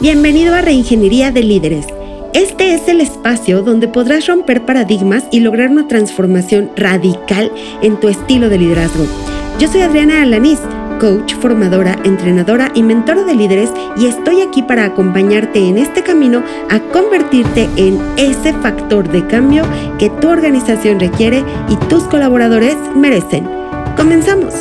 Bienvenido a Reingeniería de Líderes. Este es el espacio donde podrás romper paradigmas y lograr una transformación radical en tu estilo de liderazgo. Yo soy Adriana Alanís, coach, formadora, entrenadora y mentora de líderes y estoy aquí para acompañarte en este camino a convertirte en ese factor de cambio que tu organización requiere y tus colaboradores merecen. Comenzamos.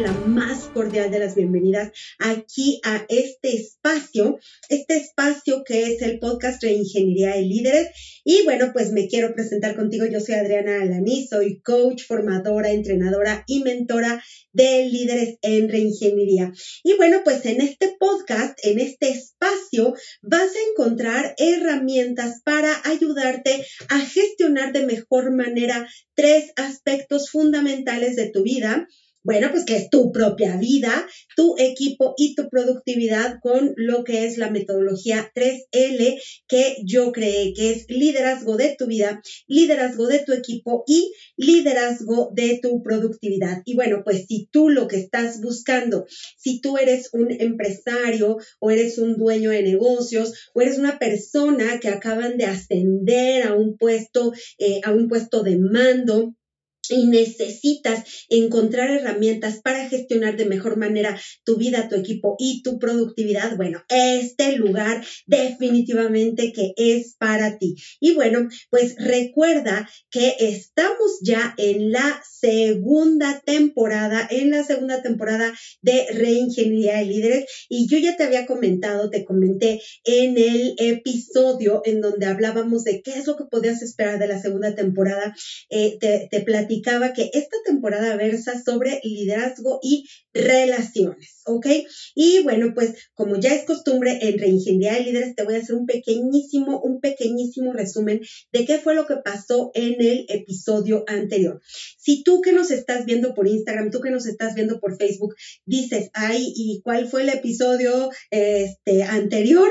la más cordial de las bienvenidas aquí a este espacio, este espacio que es el podcast Reingeniería de Líderes. Y bueno, pues me quiero presentar contigo. Yo soy Adriana Alaní, soy coach, formadora, entrenadora y mentora de líderes en reingeniería. Y bueno, pues en este podcast, en este espacio, vas a encontrar herramientas para ayudarte a gestionar de mejor manera tres aspectos fundamentales de tu vida bueno, pues que es tu propia vida, tu equipo y tu productividad con lo que es la metodología 3L que yo creé, que es liderazgo de tu vida, liderazgo de tu equipo y liderazgo de tu productividad. Y bueno, pues si tú lo que estás buscando, si tú eres un empresario o eres un dueño de negocios o eres una persona que acaban de ascender a un puesto, eh, a un puesto de mando, y necesitas encontrar herramientas para gestionar de mejor manera tu vida, tu equipo y tu productividad, bueno, este lugar definitivamente que es para ti. Y bueno, pues recuerda que estamos ya en la segunda temporada, en la segunda temporada de Reingeniería de Líderes y yo ya te había comentado, te comenté en el episodio en donde hablábamos de qué es lo que podías esperar de la segunda temporada, eh, te, te que esta temporada versa sobre liderazgo y relaciones, ¿ok? Y bueno, pues como ya es costumbre en Reingeniería de Líderes, te voy a hacer un pequeñísimo, un pequeñísimo resumen de qué fue lo que pasó en el episodio anterior. Si tú que nos estás viendo por Instagram, tú que nos estás viendo por Facebook, dices, ay, ¿y cuál fue el episodio este, anterior?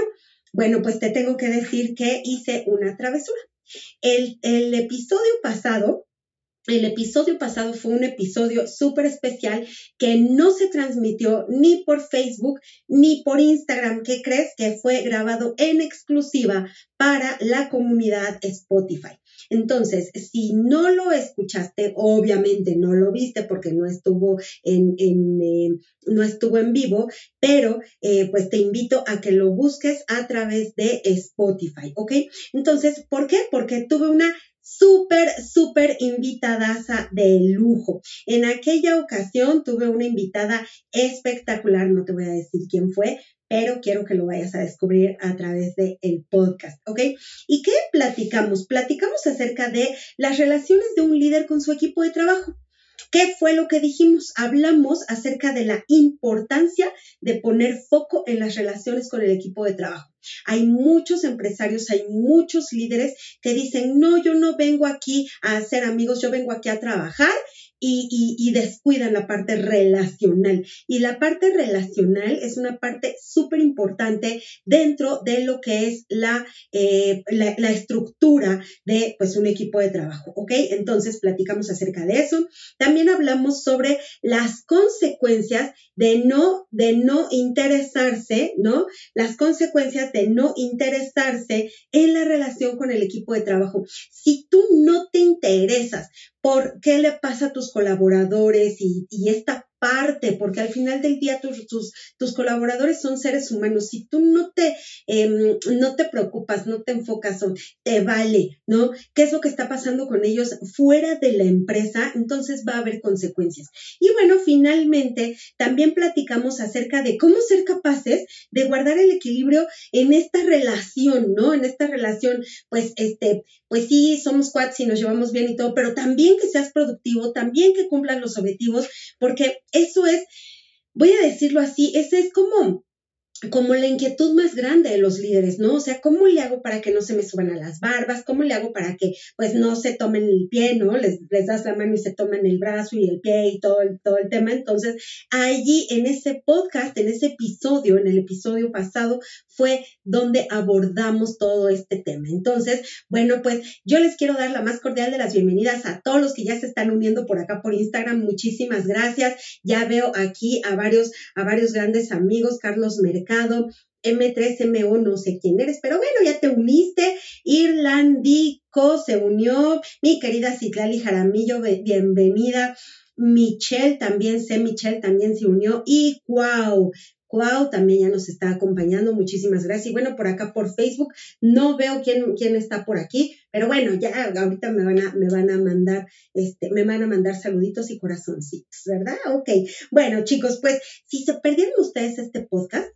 Bueno, pues te tengo que decir que hice una travesura. El episodio pasado el episodio pasado fue un episodio súper especial que no se transmitió ni por Facebook ni por Instagram. ¿Qué crees? Que fue grabado en exclusiva para la comunidad Spotify. Entonces, si no lo escuchaste, obviamente no lo viste porque no estuvo en, eh, no estuvo en vivo, pero eh, pues te invito a que lo busques a través de Spotify, ¿ok? Entonces, ¿por qué? Porque tuve una súper, súper invitadaza de lujo. En aquella ocasión tuve una invitada espectacular, no te voy a decir quién fue, pero quiero que lo vayas a descubrir a través del el podcast, ¿ok? ¿Y qué platicamos? Platicamos acerca de las relaciones de un líder con su equipo de trabajo. ¿Qué fue lo que dijimos? Hablamos acerca de la importancia de poner foco en las relaciones con el equipo de trabajo. Hay muchos empresarios, hay muchos líderes que dicen, no, yo no vengo aquí a hacer amigos, yo vengo aquí a trabajar y, descuidan la parte relacional. Y la parte relacional es una parte súper importante dentro de lo que es la, eh, la, la, estructura de pues, un equipo de trabajo. ¿Ok? Entonces platicamos acerca de eso. También hablamos sobre las consecuencias de no, de no interesarse, ¿no? Las consecuencias de no interesarse en la relación con el equipo de trabajo. Si tú no te interesas por qué le pasa a tus colaboradores y, y esta parte, porque al final del día tus, tus, colaboradores son seres humanos. Si tú no te, em, no te preocupas, no te enfocas, te vale, ¿no? ¿Qué es lo que está pasando con ellos fuera de la empresa? Entonces va a haber consecuencias. Y bueno, finalmente también platicamos acerca de cómo ser capaces de guardar el equilibrio en esta relación, ¿no? En esta relación, pues, este, pues sí, somos quads y nos llevamos bien y todo, pero también que seas productivo, también que cumplan los objetivos, porque eso es, voy a decirlo así, ese es como como la inquietud más grande de los líderes, ¿no? O sea, ¿cómo le hago para que no se me suban a las barbas? ¿Cómo le hago para que pues no se tomen el pie, ¿no? Les, les das la mano y se toman el brazo y el pie y todo el, todo el tema. Entonces, allí en ese podcast, en ese episodio, en el episodio pasado, fue donde abordamos todo este tema. Entonces, bueno, pues yo les quiero dar la más cordial de las bienvenidas a todos los que ya se están uniendo por acá por Instagram. Muchísimas gracias. Ya veo aquí a varios, a varios grandes amigos, Carlos Mercado M3MO, no sé quién eres, pero bueno, ya te uniste. Irlandico se unió. Mi querida Citlali Jaramillo, bienvenida. Michelle también, sé Michelle también se unió. Y Cuau, Cuau también ya nos está acompañando. Muchísimas gracias. Y bueno, por acá por Facebook no veo quién, quién está por aquí, pero bueno, ya ahorita me van a, me van a mandar, este, me van a mandar saluditos y corazoncitos, ¿verdad? Ok. Bueno, chicos, pues si se perdieron ustedes este podcast,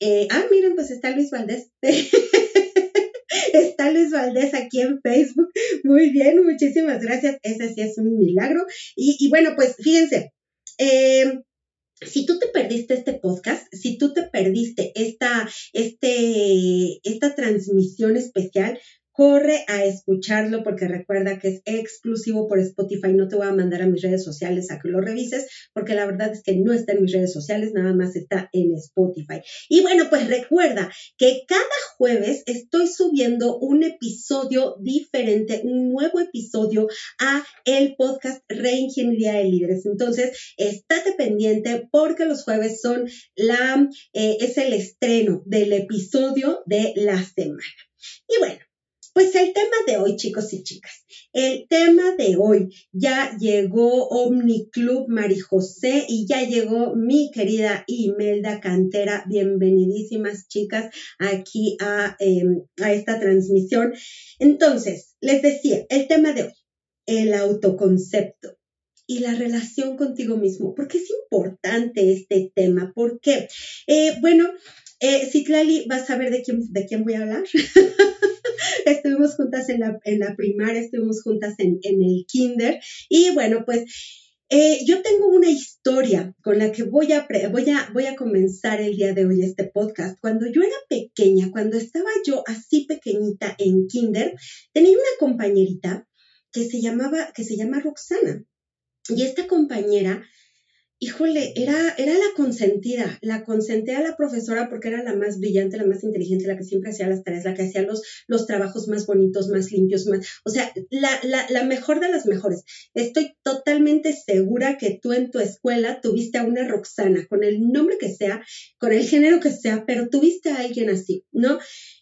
eh, ah, miren, pues está Luis Valdés. está Luis Valdés aquí en Facebook. Muy bien, muchísimas gracias. Ese sí es un milagro. Y, bueno, pues fíjense. Eh, si tú te perdiste este podcast, si tú te perdiste esta, este, esta transmisión especial, corre a escucharlo porque recuerda que es exclusivo por Spotify. No te voy a mandar a mis redes sociales a que lo revises porque la verdad es que no está en mis redes sociales, nada más está en Spotify. Y bueno, pues recuerda que cada jueves estoy subiendo un episodio diferente, un nuevo episodio a el podcast Reingeniería de Líderes. Entonces, estate pendiente porque los jueves son la, eh, es el estreno del episodio de la semana. Y bueno, pues el tema de hoy, chicos y chicas, el tema de hoy ya llegó Omniclub Mari José y ya llegó mi querida Imelda Cantera. Bienvenidísimas chicas aquí a, em, esta transmisión. Entonces, les decía, el tema de hoy, el autoconcepto y la relación contigo mismo. ¿Por qué es importante este tema? ¿Por qué? Eh, bueno, eh, Citlali va a saber de quién, de quién voy a hablar. estuvimos juntas en la, en la primaria, estuvimos juntas en, el kinder y bueno, pues eh, yo tengo una historia con la que voy a, voy, a, voy a comenzar el día de hoy este podcast. Cuando yo era pequeña, cuando estaba yo así pequeñita en kinder, tenía una compañerita que se llamaba, que se llama Roxana. Y esta compañera híjole, era, era la consentida, la consentía a la profesora porque era la más brillante, la más inteligente, la que siempre hacía las tareas, la que hacía los, los trabajos más bonitos, más limpios, más, o sea, la, la, la mejor de las mejores. Estoy totalmente segura que tú en tu escuela tuviste a una Roxana, con el nombre que sea, con el género que sea, pero tuviste a alguien así, ¿no?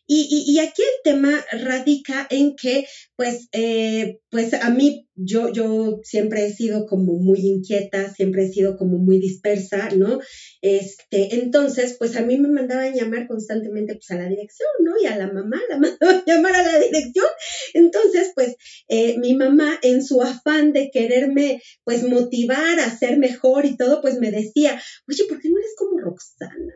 Y, aquí el tema radica en que, pues, eh, pues a mí, yo, yo siempre he sido como muy inquieta, siempre he sido como muy dispersa, ¿no? Este, entonces, pues a mí me mandaban llamar constantemente, pues, a la dirección, ¿no? Y a la mamá la mandaban llamar a la dirección. Entonces, pues, eh, mi mamá, en su afán de quererme, pues, motivar a ser mejor y todo, pues me decía, oye, ¿por qué no eres como Roxana?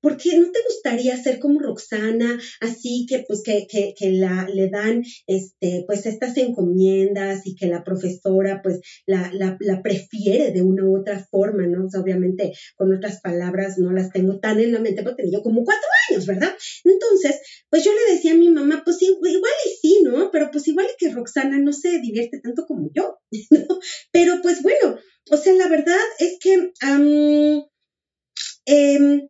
¿Por qué no te gustaría ser como Roxana, así que pues que, que, que, la, le dan este, pues estas encomiendas y que la profesora pues la, la, la, prefiere de una u otra forma, ¿no? O sea, obviamente con otras palabras no las tengo tan en la mente, porque tenía yo como cuatro años, ¿verdad? Entonces, pues yo le decía a mi mamá, pues igual y sí, ¿no? Pero pues igual y que Roxana no se divierte tanto como yo, ¿no? Pero pues bueno, o sea, la verdad es que... eh,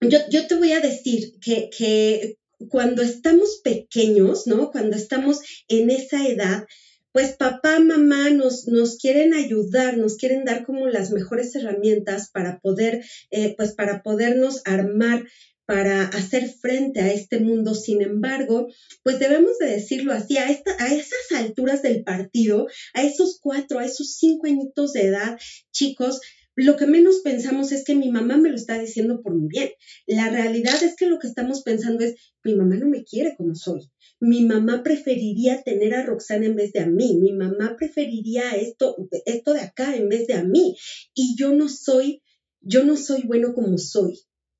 yo, yo te voy a decir que, que cuando estamos pequeños, ¿no? Cuando estamos en esa edad, pues papá, mamá nos, nos quieren ayudar, nos quieren dar como las mejores herramientas para poder, eh, pues para podernos armar para hacer frente a este mundo. Sin embargo, pues debemos de decirlo así, a, esta, a esas alturas del partido, a esos cuatro, a esos cinco añitos de edad, chicos, lo que menos pensamos es que mi mamá me lo está diciendo por mi bien. La realidad es que lo que estamos pensando es, mi mamá no me quiere como soy. Mi mamá preferiría tener a Roxana en vez de a mí. Mi mamá preferiría esto, esto de acá en vez de a mí. Y yo no soy, yo no soy bueno como soy.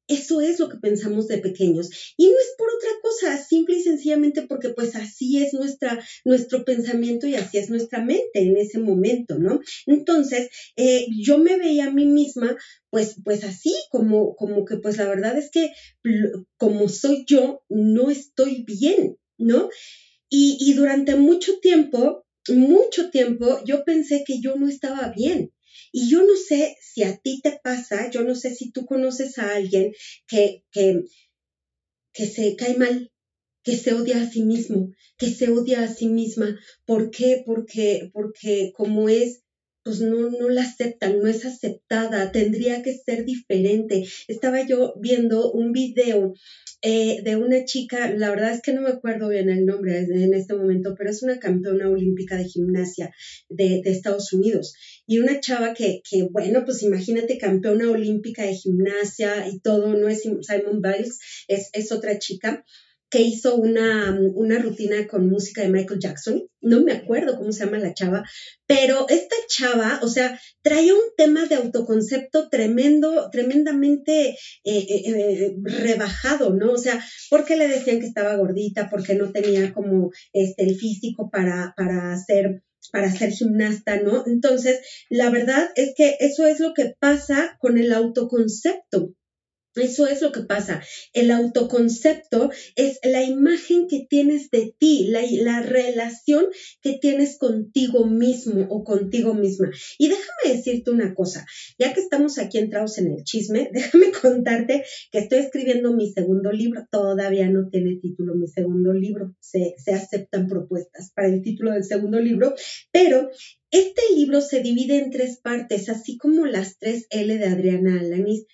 Eso es lo que pensamos de pequeños. Y no es por otra cosa, simple y sencillamente porque pues así es nuestra, nuestro pensamiento y así es nuestra mente en ese momento, ¿no? Entonces, eh, yo me veía a mí misma pues, pues así, como, como que pues la verdad es que como soy yo, no estoy bien, ¿no? Y, y durante mucho tiempo, mucho tiempo, yo pensé que yo no estaba bien. Y yo no sé si a ti te pasa, yo no sé si tú conoces a alguien que, que, que se cae mal, que se odia a sí mismo, que se odia a sí misma. ¿Por qué? Porque, porque como es pues no, no la aceptan, no es aceptada, tendría que ser diferente. Estaba yo viendo un video eh, de una chica, la verdad es que no me acuerdo bien el nombre en este momento, pero es una campeona olímpica de gimnasia de, Estados Unidos. Y una chava que, que, bueno, pues imagínate, campeona olímpica de gimnasia y todo, no es Simon Biles, es, es otra chica que hizo una, una, rutina con música de Michael Jackson. No me acuerdo cómo se llama la chava, pero esta chava, o sea, traía un tema de autoconcepto tremendo, tremendamente eh, eh, eh, rebajado, ¿no? O sea, porque le decían que estaba gordita, porque no tenía como este, el físico para, para hacer para ser gimnasta, ¿no? Entonces, la verdad es que eso es lo que pasa con el autoconcepto. Eso es lo que pasa. El autoconcepto es la imagen que tienes de ti, la, relación que tienes contigo mismo o contigo misma. Y déjame decirte una cosa, ya que estamos aquí entrados en el chisme, déjame contarte que estoy escribiendo mi segundo libro. Todavía no tiene título mi segundo libro. Se, se aceptan propuestas para el título del segundo libro, pero este libro se divide en tres partes, así como las tres L de Adriana Alanis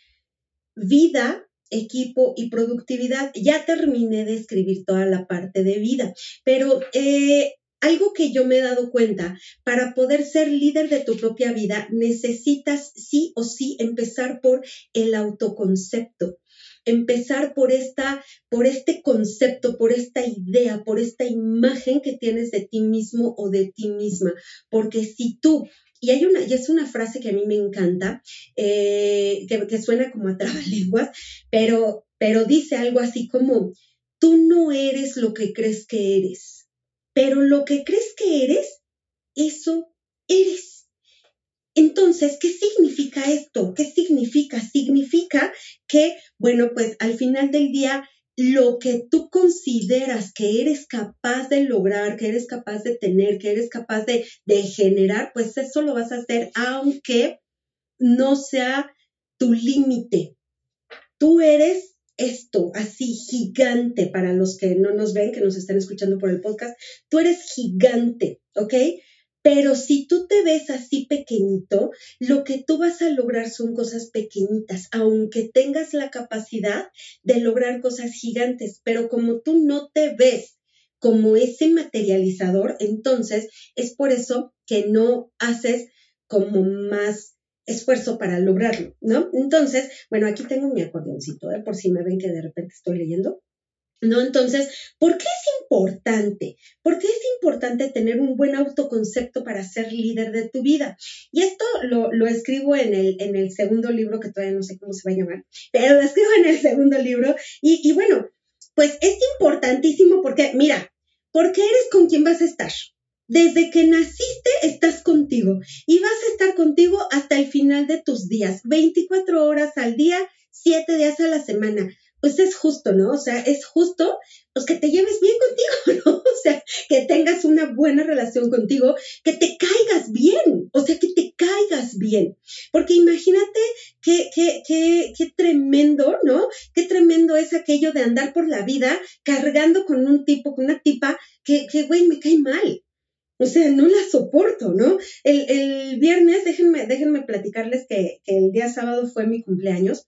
vida, equipo y productividad. Ya terminé de escribir toda la parte de vida, pero eh, algo que yo me he dado cuenta, para poder ser líder de tu propia vida, necesitas sí o sí empezar por el autoconcepto empezar por esta, por este concepto, por esta idea, por esta imagen que tienes de ti mismo o de ti misma. Porque si tú y hay una, y es una frase que a mí me encanta, eh, que, suena como a trabalenguas, pero, pero dice algo así como, tú no eres lo que crees que eres, pero lo que crees que eres, eso eres. Entonces, ¿qué significa esto? ¿Qué significa? Significa que, bueno, pues al final del día lo que tú consideras que eres capaz de lograr, que eres capaz de tener, que eres capaz de, generar, pues eso lo vas a hacer aunque no sea tu límite. Tú eres esto, así gigante para los que no nos ven, que nos están escuchando por el podcast, tú eres gigante, ¿ok? Pero si tú te ves así pequeñito, lo que tú vas a lograr son cosas pequeñitas, aunque tengas la capacidad de lograr cosas gigantes. Pero como tú no te ves como ese materializador, entonces es por eso que no haces como más esfuerzo para lograrlo, ¿no? Entonces, bueno, aquí tengo mi acordeoncito, ¿eh? por si me ven que de repente estoy leyendo. ¿No? Entonces, ¿por qué es importante? ¿Por qué es importante tener un buen autoconcepto para ser líder de tu vida? Y esto lo, escribo en el, en el segundo libro, que todavía no sé cómo se va a llamar, pero lo escribo en el segundo libro. Y, y bueno, pues es importantísimo porque, mira, porque eres con quien vas a estar. Desde que naciste estás contigo y vas a estar contigo hasta el final de tus días, 24 horas al día, 7 días a la semana pues es justo, ¿no? O sea, es justo pues que te lleves bien contigo, ¿no? O sea, que tengas una buena relación contigo, que te caigas bien, o sea, que te caigas bien. Porque imagínate qué, qué, qué, qué tremendo, ¿no? Qué tremendo es aquello de andar por la vida cargando con un tipo, con una tipa que, que güey, me cae mal. O sea, no la soporto, ¿no? El, el viernes, déjenme, déjenme platicarles que, el día sábado fue mi cumpleaños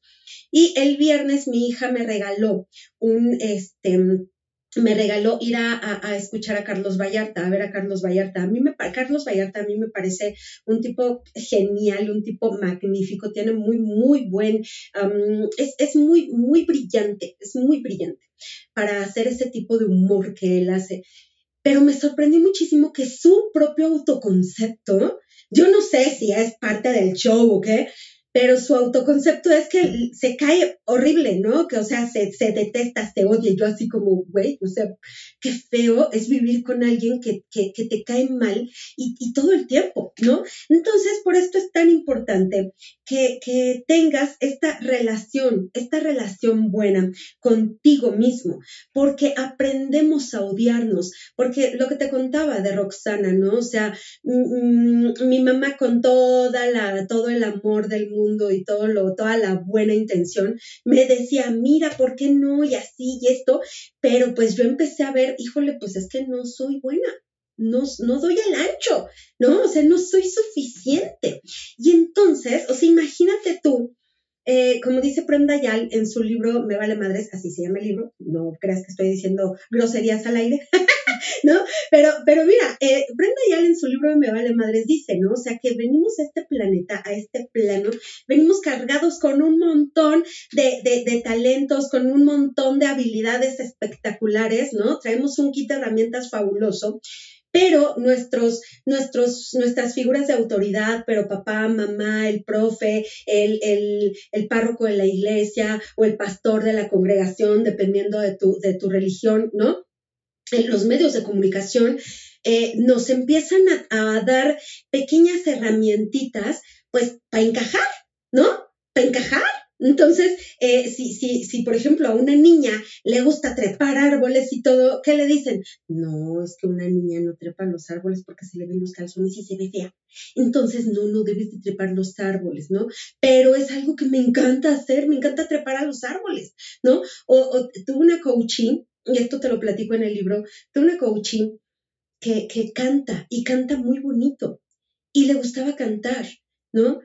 y el viernes mi hija me regaló un, este, me regaló ir a, a, escuchar a Carlos Vallarta, a ver a Carlos Vallarta. A mí me, Carlos Vallarta a mí me parece un tipo genial, un tipo magnífico, tiene muy, muy buen, es, es muy, muy brillante, es muy brillante para hacer ese tipo de humor que él hace pero me sorprendió muchísimo que su propio autoconcepto, yo no sé si es parte del show o qué, pero su autoconcepto es que se cae horrible, ¿no? Que, o sea, se, se detesta, se odia. Yo así como, güey, o sea, qué feo es vivir con alguien que, que, que te cae mal y, y, todo el tiempo, ¿no? Entonces, por esto es tan importante que, tengas esta relación, esta relación buena contigo mismo, porque aprendemos a odiarnos, porque lo que te contaba de Roxana, ¿no? O sea, mm, mm, mi mamá con toda la, todo el amor del mundo y todo lo, toda la buena intención, me decía, mira, ¿por qué no? Y así y esto, pero pues yo empecé a ver, híjole, pues es que no soy buena. No, no doy el ancho, ¿no? O sea, no soy suficiente. Y entonces, o sea, imagínate tú, eh, como dice Prenda Yal en su libro Me vale madres, así se llama el libro, no creas que estoy diciendo groserías al aire, ¿no? Pero, pero mira, eh, Brenda Yal en su libro Me vale madres dice, ¿no? O sea, que venimos a este planeta, a este plano, venimos cargados con un montón de, de, de talentos, con un montón de habilidades espectaculares, ¿no? Traemos un kit de herramientas fabuloso pero nuestros, nuestros, nuestras figuras de autoridad, pero papá, mamá, el profe, el, el, el, párroco de la iglesia o el pastor de la congregación, dependiendo de tu, de tu religión, ¿no? En los medios de comunicación eh, nos empiezan a, a dar pequeñas herramientitas, pues, para encajar, ¿no? Para encajar. Entonces, eh, si, si, si, por ejemplo, a una niña le gusta trepar árboles y todo, ¿qué le dicen? No, es que una niña no trepa los árboles porque se le ven los calzones y se ve fea. Entonces, no, no debes de trepar los árboles, ¿no? Pero es algo que me encanta hacer, me encanta trepar a los árboles, ¿no? O, o tuve una coaching, y esto te lo platico en el libro, tuve una coaching que, que canta y canta muy bonito y le gustaba cantar, ¿no?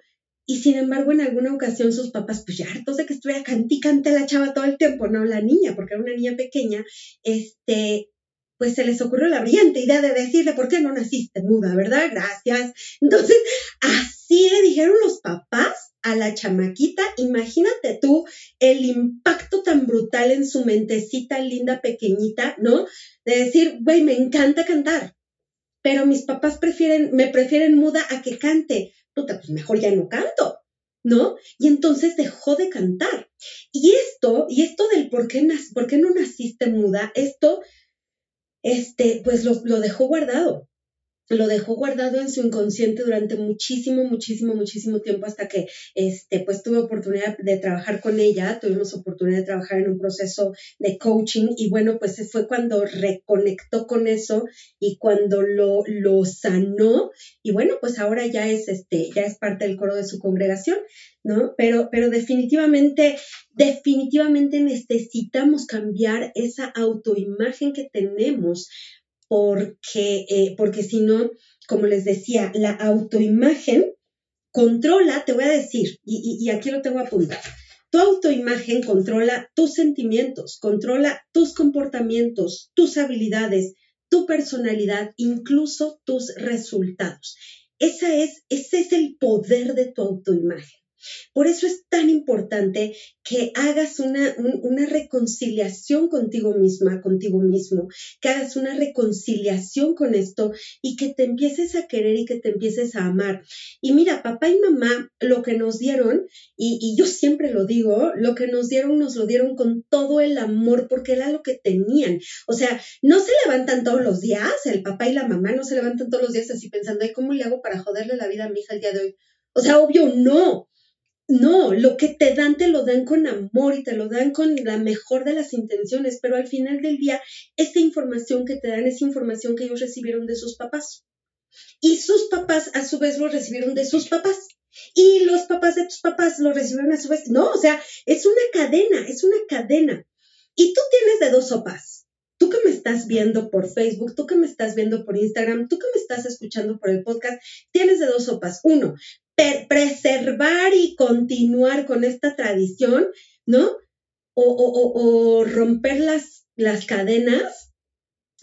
Y sin embargo, en alguna ocasión sus papás, pues ya hartos de que estuviera cante y cante la chava todo el tiempo, no la niña, porque era una niña pequeña, este, pues se les ocurrió la brillante idea de decirle, ¿por qué no naciste muda, verdad? Gracias. Entonces, así le dijeron los papás a la chamaquita, imagínate tú el impacto tan brutal en su mentecita linda, pequeñita, ¿no? De decir, güey, me encanta cantar, pero mis papás prefieren, me prefieren muda a que cante puta, pues mejor ya no canto, ¿no? Y entonces dejó de cantar. Y esto, y esto del por qué, por qué no naciste muda, esto, este, pues lo, lo dejó guardado lo dejó guardado en su inconsciente durante muchísimo, muchísimo, muchísimo tiempo hasta que, este, pues tuve oportunidad de trabajar con ella, tuvimos oportunidad de trabajar en un proceso de coaching y bueno, pues fue cuando reconectó con eso y cuando lo, lo sanó y bueno, pues ahora ya es, este, ya es parte del coro de su congregación, ¿no? Pero, pero definitivamente, definitivamente necesitamos cambiar esa autoimagen que tenemos porque, eh, porque si no, como les decía, la autoimagen controla, te voy a decir, y, y, aquí lo tengo apuntado, tu autoimagen controla tus sentimientos, controla tus comportamientos, tus habilidades, tu personalidad, incluso tus resultados. Esa es, ese es el poder de tu autoimagen. Por eso es tan importante que hagas una, una, reconciliación contigo misma, contigo mismo, que hagas una reconciliación con esto y que te empieces a querer y que te empieces a amar. Y mira, papá y mamá, lo que nos dieron, y, y yo siempre lo digo, lo que nos dieron, nos lo dieron con todo el amor porque era lo que tenían. O sea, no se levantan todos los días, el papá y la mamá no se levantan todos los días así pensando, Ay, ¿cómo le hago para joderle la vida a mi hija el día de hoy? O sea, obvio, no. No, lo que te dan te lo dan con amor y te lo dan con la mejor de las intenciones, pero al final del día, esta información que te dan es información que ellos recibieron de sus papás. Y sus papás a su vez lo recibieron de sus papás. Y los papás de tus papás lo recibieron a su vez. No, o sea, es una cadena, es una cadena. Y tú tienes de dos sopas. Tú que me estás viendo por Facebook, tú que me estás viendo por Instagram, tú que me estás escuchando por el podcast, tienes de dos sopas. Uno, preservar y continuar con esta tradición, ¿no? O, romper las, las cadenas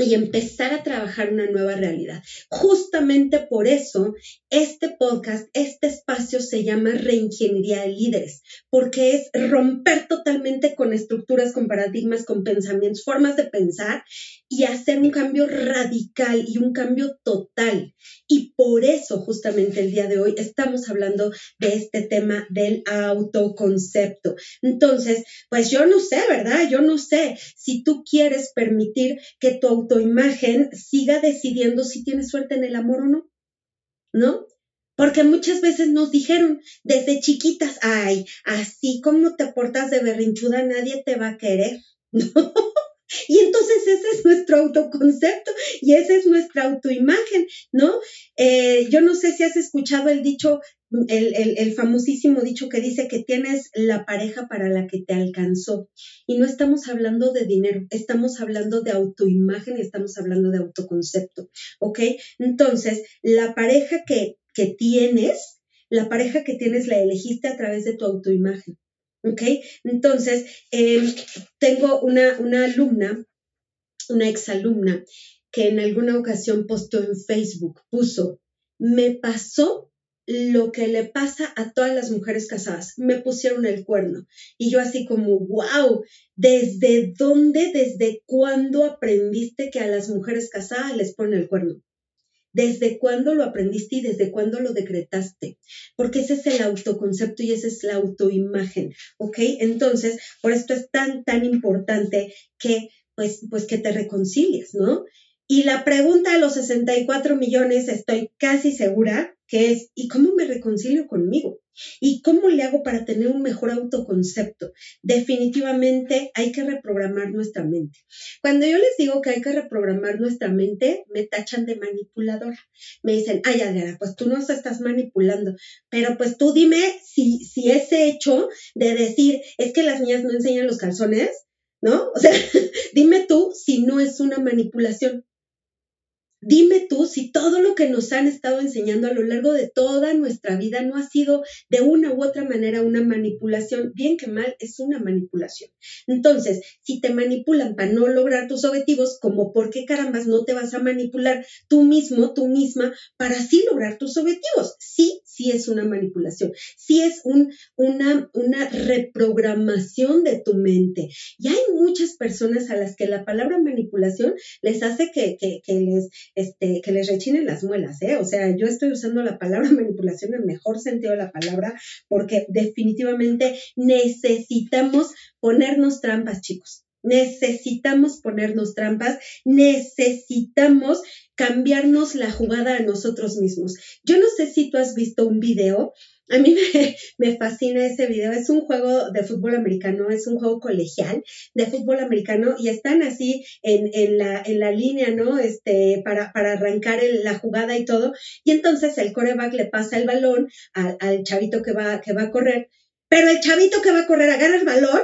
y empezar a trabajar una nueva realidad. Justamente por eso este podcast, este espacio se llama Reingeniería de Líderes, porque es romper totalmente con estructuras, con paradigmas, con pensamientos, formas de pensar y hacer un cambio radical y un cambio total. Y por eso justamente el día de hoy estamos hablando de este tema del autoconcepto. Entonces, pues yo no sé, ¿verdad? Yo no sé si tú quieres permitir que tu autoimagen siga decidiendo si tienes suerte en el amor o no, ¿no? Porque muchas veces nos dijeron desde chiquitas, ay, así como te portas de berrinchuda, nadie te va a querer, ¿no? Y entonces ese es nuestro autoconcepto y esa es nuestra autoimagen, ¿no? Eh, yo no sé si has escuchado el dicho, el, famosísimo dicho que dice que tienes la pareja para la que te alcanzó. Y no estamos hablando de dinero, estamos hablando de autoimagen y estamos hablando de autoconcepto, ¿ok? Entonces, la pareja que, que tienes, la pareja que tienes la elegiste a través de tu autoimagen. ¿Ok? Entonces, em, tengo una, una alumna, una exalumna, que en alguna ocasión postó en Facebook, puso, me pasó lo que le pasa a todas las mujeres casadas, me pusieron el cuerno. Y yo así como, wow, ¿desde dónde, desde cuándo aprendiste que a las mujeres casadas les ponen el cuerno? ¿Desde cuándo lo aprendiste y desde cuándo lo decretaste? Porque ese es el autoconcepto y esa es la autoimagen, ¿ok? Entonces, por esto es tan, tan importante que, pues, pues que te reconcilies, ¿no? Y la pregunta a los 64 millones, estoy casi segura que es, ¿y cómo me reconcilio conmigo? ¿Y cómo le hago para tener un mejor autoconcepto? Definitivamente hay que reprogramar nuestra mente. Cuando yo les digo que hay que reprogramar nuestra mente, me tachan de manipuladora. Me dicen, ay, Adriana, pues tú no estás manipulando, pero pues tú dime si, si ese hecho de decir, es que las niñas no enseñan los calzones, ¿no? O sea, dime tú si no es una manipulación. Dime tú si todo lo que nos han estado enseñando a lo largo de toda nuestra vida no ha sido de una u otra manera una manipulación. Bien que mal, es una manipulación. Entonces, si te manipulan para no lograr tus objetivos, como por qué carambas no te vas a manipular tú mismo, tú misma, para así lograr tus objetivos? Sí, sí es una manipulación. Sí es un, una, reprogramación de tu mente. Y hay muchas personas a las que la palabra manipulación les hace que les este, que les rechinen las muelas, ¿eh? O sea, yo estoy usando la palabra manipulación en el mejor sentido de la palabra porque definitivamente necesitamos ponernos trampas, chicos. Necesitamos ponernos trampas, necesitamos cambiarnos la jugada a nosotros mismos. Yo no sé si tú has visto un video a mí me, fascina ese video. Es un juego de fútbol americano, es un juego colegial de fútbol americano y están así en, la, línea, ¿no? Este, para, para arrancar la jugada y todo. Y entonces el coreback le pasa el balón al, chavito que va, que va a correr. Pero el chavito que va a correr agarra el balón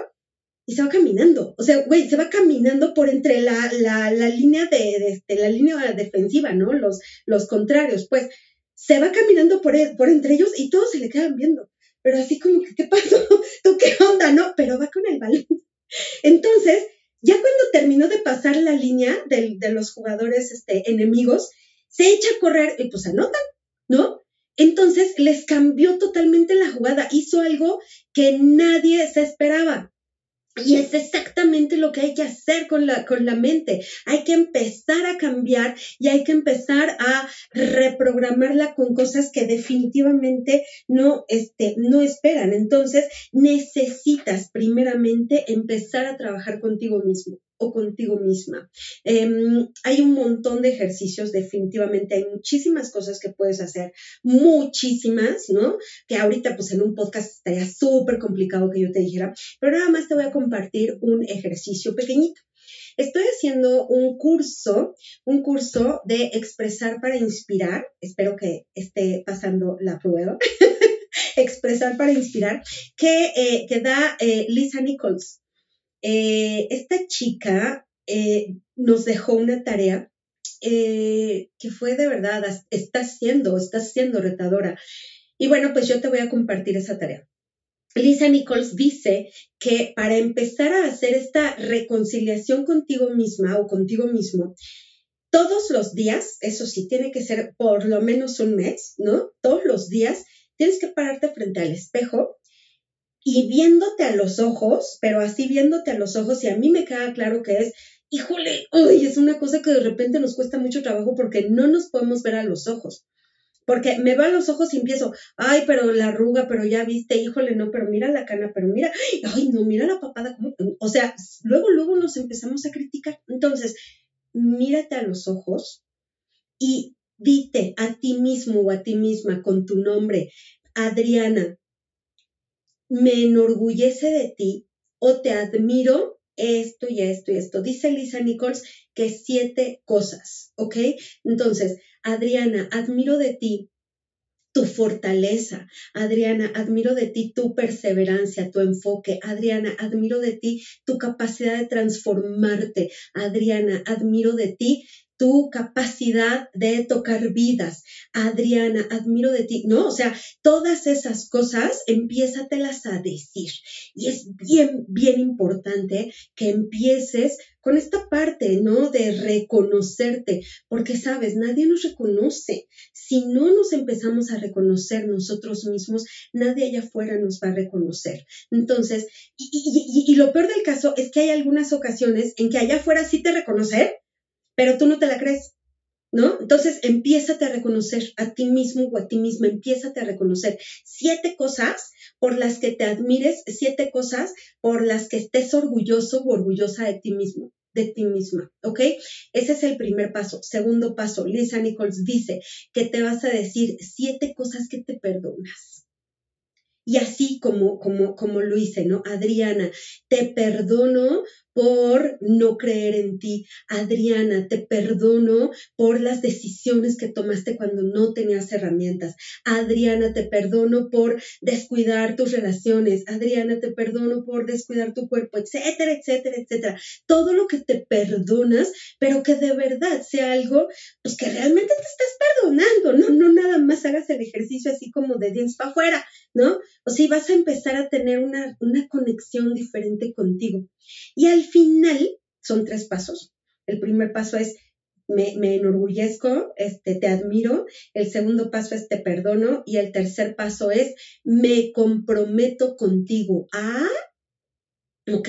y se va caminando. O sea, güey, se va caminando por entre la, línea de, la línea defensiva, ¿no? Los contrarios, pues se va caminando por, e, por entre ellos y todos se le quedan viendo. Pero así como que, ¿qué pasó? ¿Tú qué onda? No, pero va con el balón. Entonces, ya cuando terminó de pasar la línea de, de los jugadores este, enemigos, se echa a correr y pues anotan, ¿no? Entonces les cambió totalmente la jugada, hizo algo que nadie se esperaba. Y es exactamente lo que hay que hacer con la, con la mente. Hay que empezar a cambiar y hay que empezar a reprogramarla con cosas que definitivamente no, este, no esperan. Entonces, necesitas primeramente empezar a trabajar contigo mismo o contigo misma. Em, hay un montón de ejercicios, definitivamente hay muchísimas cosas que puedes hacer, muchísimas, ¿no? Que ahorita pues en un podcast estaría súper complicado que yo te dijera, pero nada más te voy a compartir un ejercicio pequeñito. Estoy haciendo un curso, un curso de expresar para inspirar. Espero que esté pasando la prueba. expresar para inspirar, que, eh, que da eh, Lisa Nichols. Eh, esta chica eh, nos dejó una tarea eh, que fue de verdad, está siendo, está siendo retadora. Y bueno, pues yo te voy a compartir esa tarea. Lisa Nichols dice que para empezar a hacer esta reconciliación contigo misma o contigo mismo, todos los días, eso sí, tiene que ser por lo menos un mes, ¿no? Todos los días tienes que pararte frente al espejo y viéndote a los ojos, pero así viéndote a los ojos, y a mí me queda claro que es, híjole, uy, es una cosa que de repente nos cuesta mucho trabajo porque no nos podemos ver a los ojos. Porque me va a los ojos y empiezo, ay, pero la arruga, pero ya viste, híjole, no, pero mira la cana, pero mira, ay, no, mira la papada, o sea, luego, luego nos empezamos a criticar. Entonces, mírate a los ojos y dite a ti mismo o a ti misma con tu nombre, Adriana, me enorgullece de ti o te admiro esto y esto y esto. Dice Lisa Nichols que siete cosas, ¿ok? Entonces, Adriana, admiro de ti tu fortaleza. Adriana, admiro de ti tu perseverancia, tu enfoque. Adriana, admiro de ti tu capacidad de transformarte. Adriana, admiro de ti tu capacidad de tocar vidas. Adriana, admiro de ti. No, o sea, todas esas cosas empiézatelas a decir. Y es bien, bien importante que empieces con esta parte, ¿no? De reconocerte, porque sabes, nadie nos reconoce. Si no nos empezamos a reconocer nosotros mismos, nadie allá afuera nos va a reconocer. Entonces, y, y, y lo peor del caso es que hay algunas ocasiones en que allá afuera sí te reconocen, pero tú no te la crees, ¿no? Entonces, empiézate a reconocer a ti mismo o a ti misma, empiézate a reconocer siete cosas por las que te admires, siete cosas por las que estés orgulloso o orgullosa de ti mismo de ti misma, ¿ok? Ese es el primer paso. Segundo paso, Lisa Nichols dice que te vas a decir siete cosas que te perdonas. Y así como, como, como lo hice, ¿no? Adriana, te perdono por no creer en ti. Adriana, te perdono por las decisiones que tomaste cuando no tenías herramientas. Adriana, te perdono por descuidar tus relaciones. Adriana, te perdono por descuidar tu cuerpo, etcétera, etcétera, etcétera. Todo lo que te perdonas, pero que de verdad sea algo, pues que realmente te estás perdonando, no, no nada más hagas el ejercicio así como de dientes para afuera, ¿no? O si vas a empezar a tener una, una conexión diferente contigo. Y al final son tres pasos. El primer paso es me, enorgullezco, este, te admiro. El segundo paso es te perdono. Y el tercer paso es me comprometo contigo. Ah, ¿Ok?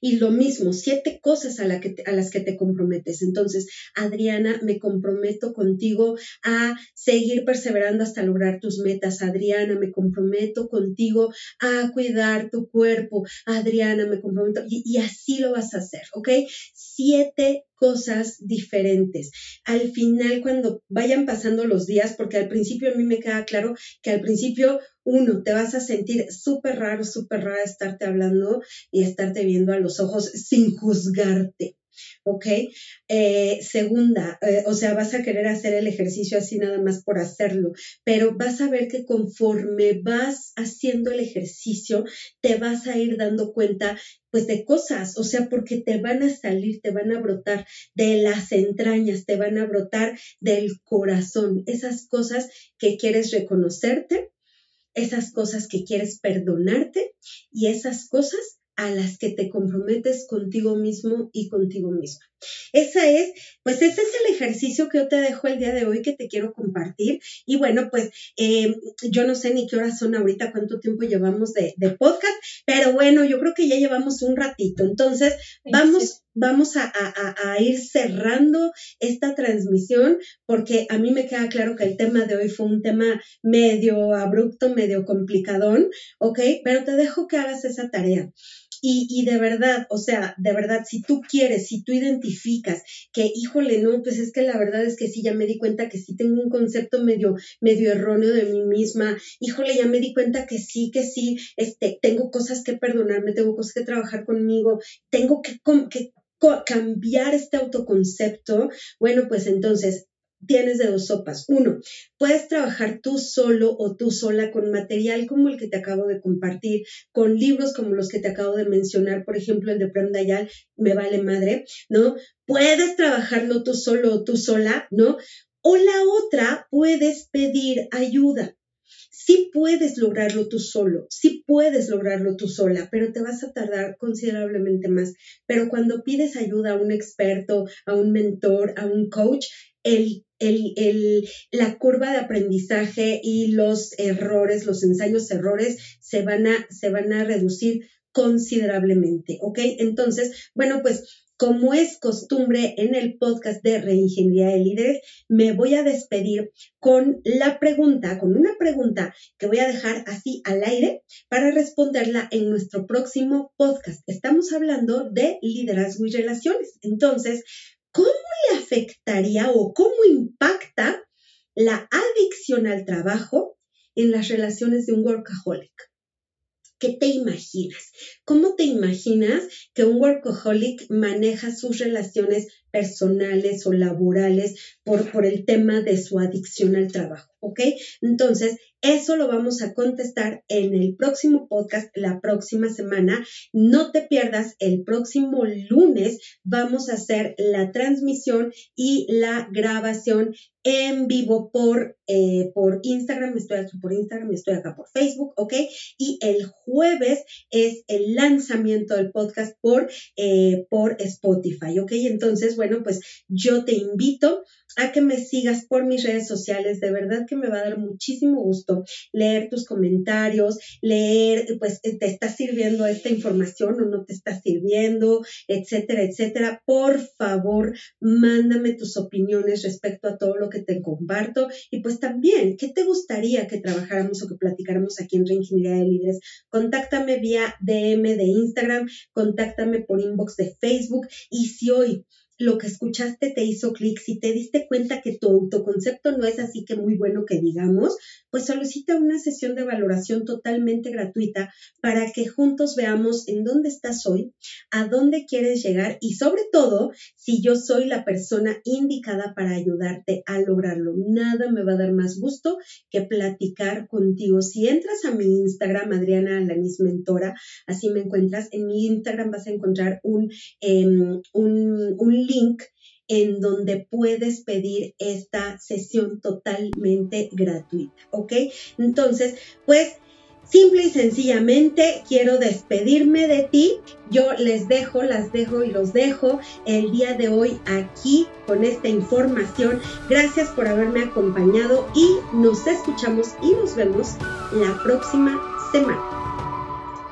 Y lo mismo, siete cosas a, las que te comprometes. Entonces, Adriana, me comprometo contigo a seguir perseverando hasta lograr tus metas. Adriana, me comprometo contigo a cuidar tu cuerpo. Adriana, me comprometo. Y, y así lo vas a hacer, ¿ok? Siete cosas diferentes. Al final, cuando vayan pasando los días, porque al principio a mí me queda claro que al principio, uno, te vas a sentir súper raro, súper rara estarte hablando y estarte viendo a los ojos sin juzgarte. ¿Ok? Eh, segunda, eh, o sea, vas a querer hacer el ejercicio así nada más por hacerlo, pero vas a ver que conforme vas haciendo el ejercicio, te vas a ir dando cuenta pues de cosas, o sea, porque te van a salir, te van a brotar de las entrañas, te van a brotar del corazón, esas cosas que quieres reconocerte, esas cosas que quieres perdonarte y esas cosas a las que te comprometes contigo mismo y contigo misma. Esa es, pues ese es el ejercicio que yo te dejo el día de hoy que te quiero compartir. Y bueno, pues eh, yo no sé ni qué horas son ahorita, cuánto tiempo llevamos de, podcast, pero bueno, yo creo que ya llevamos un ratito. Entonces, vamos, vamos a, a, ir cerrando esta transmisión porque a mí me queda claro que el tema de hoy fue un tema medio abrupto, medio complicadón, ¿ok? Pero te dejo que hagas esa tarea. Y, y, de verdad, o sea, de verdad, si tú quieres, si tú identificas que, híjole, no, pues es que la verdad es que sí, ya me di cuenta que sí tengo un concepto medio, medio erróneo de mí misma, híjole, ya me di cuenta que sí, que sí, este, tengo cosas que perdonarme, tengo cosas que trabajar conmigo, tengo que, que cambiar este autoconcepto, bueno, pues entonces tienes de dos sopas. Uno, puedes trabajar tú solo o tú sola con material como el que te acabo de compartir, con libros como los que te acabo de mencionar, por ejemplo, el de Prem Dayal, Me vale madre, ¿no? Puedes trabajarlo tú solo o tú sola, ¿no? O la otra, puedes pedir ayuda. sí puedes lograrlo tú solo, sí puedes lograrlo tú sola, pero te vas a tardar considerablemente más. Pero cuando pides ayuda a un experto, a un mentor, a un coach, el, la curva de aprendizaje y los errores, los ensayos errores se van a, se van a reducir considerablemente, ¿ok? Entonces, bueno, pues como es costumbre en el podcast de Reingeniería de Líderes, me voy a despedir con la pregunta, con una pregunta que voy a dejar así al aire para responderla en nuestro próximo podcast. Estamos hablando de liderazgo y relaciones. Entonces, ¿cómo le afectaría o cómo impacta la adicción al trabajo en las relaciones de un workaholic? ¿Qué te imaginas? ¿Cómo te imaginas que un workaholic maneja sus relaciones personales o laborales por, por el tema de su adicción al trabajo? ¿Ok? Entonces, eso lo vamos a contestar en el próximo podcast la próxima semana. No te pierdas, el próximo lunes vamos a hacer la transmisión y la grabación en vivo por, eh, por Instagram. Estoy aquí por Instagram, estoy acá por Facebook, ¿ok? Y el jueves es el lanzamiento del podcast por, eh, por Spotify, ¿ok? Entonces, bueno, pues yo te invito a que me sigas por mis redes sociales. De verdad que me va a dar muchísimo gusto leer tus comentarios, leer, pues, te está sirviendo esta información o no te está sirviendo, etcétera, etcétera. Por favor, mándame tus opiniones respecto a todo lo que te comparto y pues también, ¿qué te gustaría que trabajáramos o que platicáramos aquí en Reingeniería de Líderes? Contáctame vía DM de Instagram, contáctame por inbox de Facebook y si hoy lo que escuchaste te hizo clic, si te diste cuenta que tu autoconcepto no es así que muy bueno que digamos, pues solicita una sesión de valoración totalmente gratuita para que juntos veamos en dónde estás hoy, a dónde quieres llegar y sobre todo si yo soy la persona indicada para ayudarte a lograrlo. Nada me va a dar más gusto que platicar contigo. Si entras a mi Instagram, Adriana Alanis Mentora, así me encuentras, en mi Instagram vas a encontrar un, em, un, un link en donde puedes pedir esta sesión totalmente gratuita, ¿ok? Entonces, pues simple y sencillamente quiero despedirme de ti. Yo les dejo, las dejo y los dejo el día de hoy aquí con esta información. Gracias por haberme acompañado y nos escuchamos y nos vemos la próxima semana.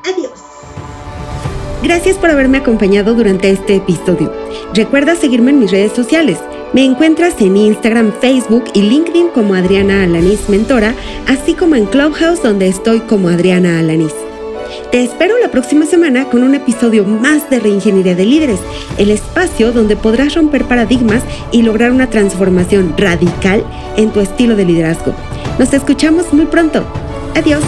Adiós. Gracias por haberme acompañado durante este episodio. Recuerda seguirme en mis redes sociales. Me encuentras en Instagram, Facebook y LinkedIn como Adriana Alanis Mentora, así como en Clubhouse donde estoy como Adriana Alanis. Te espero la próxima semana con un episodio más de Reingeniería de Líderes, el espacio donde podrás romper paradigmas y lograr una transformación radical en tu estilo de liderazgo. Nos escuchamos muy pronto. Adiós.